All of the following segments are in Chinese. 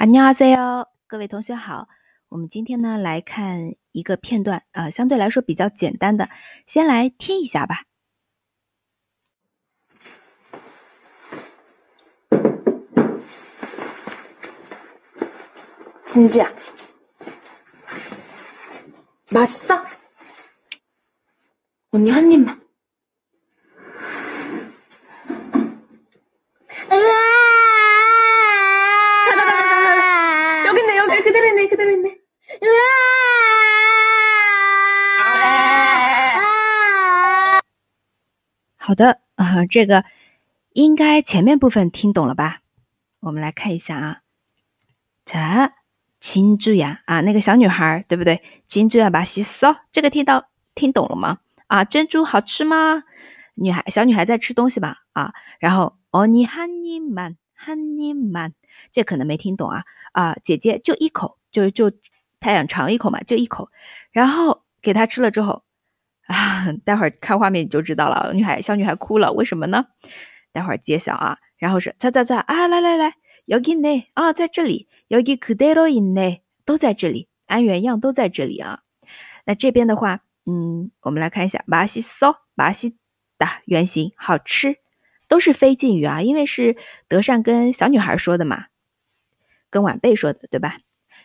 안녕하세요，各位同学好。我们今天呢来看一个片段啊、相对来说比较简单的，先来听一下吧。 진주야. 맛있어? 언니 한 입만. 그대로 있네, 그대로 있네. 好的啊、这个应该前面部分听懂了吧？我们来看一下啊。자，金珠呀啊，那个小女孩对不对？金珠呀，把西嗦，这个听到听懂了吗？啊，珍珠好吃吗？女孩小女孩在吃东西吧？啊，然后哦，你喊你满 喊你满，这可能没听懂啊啊，姐姐就一口，就就她想尝一口嘛，就一口，然后给她吃了之后。啊，待会儿看画面你就知道了。女孩小女孩哭了，为什么呢？待会儿揭晓啊。然后是在在在啊，来来来，여기네啊，在这里，여기그대로있네都在这里，安原样都在这里啊。那这边的话，嗯，我们来看一下，맛있어，맛있다原型好吃， 都是非敬语啊，因为是德善跟小女孩说的嘛，跟晚辈说的，对吧？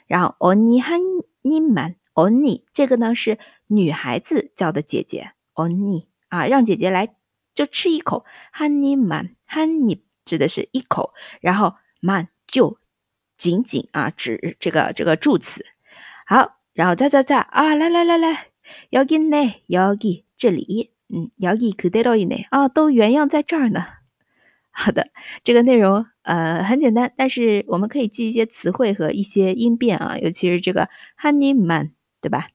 然后언니한입만 언니这个呢是女孩子叫的姐姐언니啊，让姐姐来就吃一口，한입만한입指的是一口，然后만就仅仅啊指这个这个助词。好，然后再再再啊，来来来来，여기네여기这里， 嗯，여기그대로이네啊，都原样在这儿呢。好的，这个内容呃很简单，但是我们可以记一些词汇和一些音变啊，尤其是这个한입만，对吧？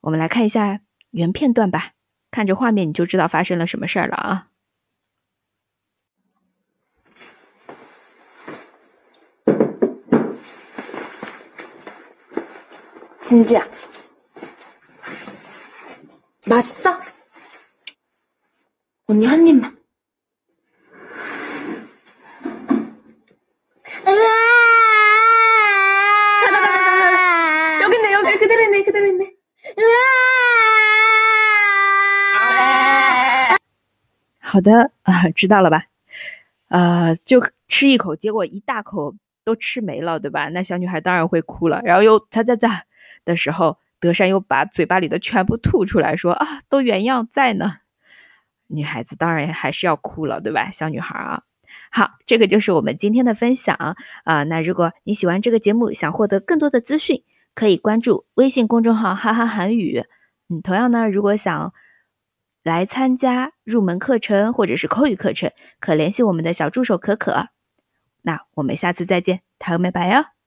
我们来看一下原片段吧，看着画面你就知道发生了什么事儿了啊。 진주야. 맛있어? 언니 한 입만. 자자자자자. 여기 있네, 여기 그대로 있네, 그대로 있네. 好的啊，知道了吧？呃，就吃一口，结果一大口都吃没了，对吧？那小女孩当然会哭了，然后又咂咂咂的时候，德善又把嘴巴里的全部吐出来，说啊，都原样在呢。 女孩子当然还是要哭了，对吧小女孩啊。好，这个就是我们今天的分享。啊，那如果你喜欢这个节目，想获得更多的资讯，可以关注微信公众号哈哈韩语。嗯，同样呢，如果想来参加入门课程或者是口语课程，可联系我们的小助手可可。那我们下次再见，他美拜拜哦。